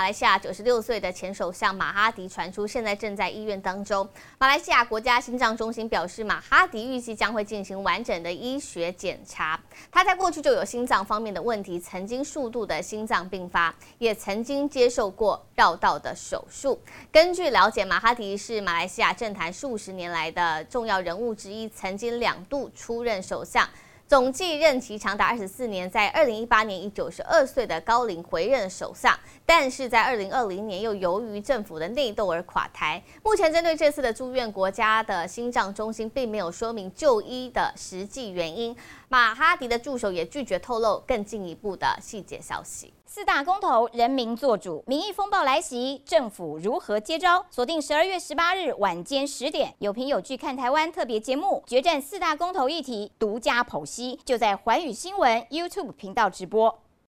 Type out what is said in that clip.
马来西亚九十六岁的前首相马哈迪传出现在正在医院当中。马来西亚国家心脏中心表示，马哈迪预计将会进行完整的医学检查。他在过去就有心脏方面的问题，曾经数度的心脏病发，也曾经接受过绕道的手术。根据了解，马哈迪是马来西亚政坛数十年来的重要人物之一，曾经两度出任首相。总计任期长达二十四年，在二零一八年以九十二岁的高龄回任首相，但是在二零二零年又由于政府的内斗而垮台。目前针对这次的住院，国家的心脏中心并没有说明就医的实际原因。马哈迪的助手也拒绝透露更进一步的细节消息。四大公投，人民做主，民意风暴来袭，政府如何接招？锁定十二月十八日晚间十点，有凭有据看台湾特别节目，决战四大公投议题，独家剖析，就在环宇新闻 YouTube 频道直播。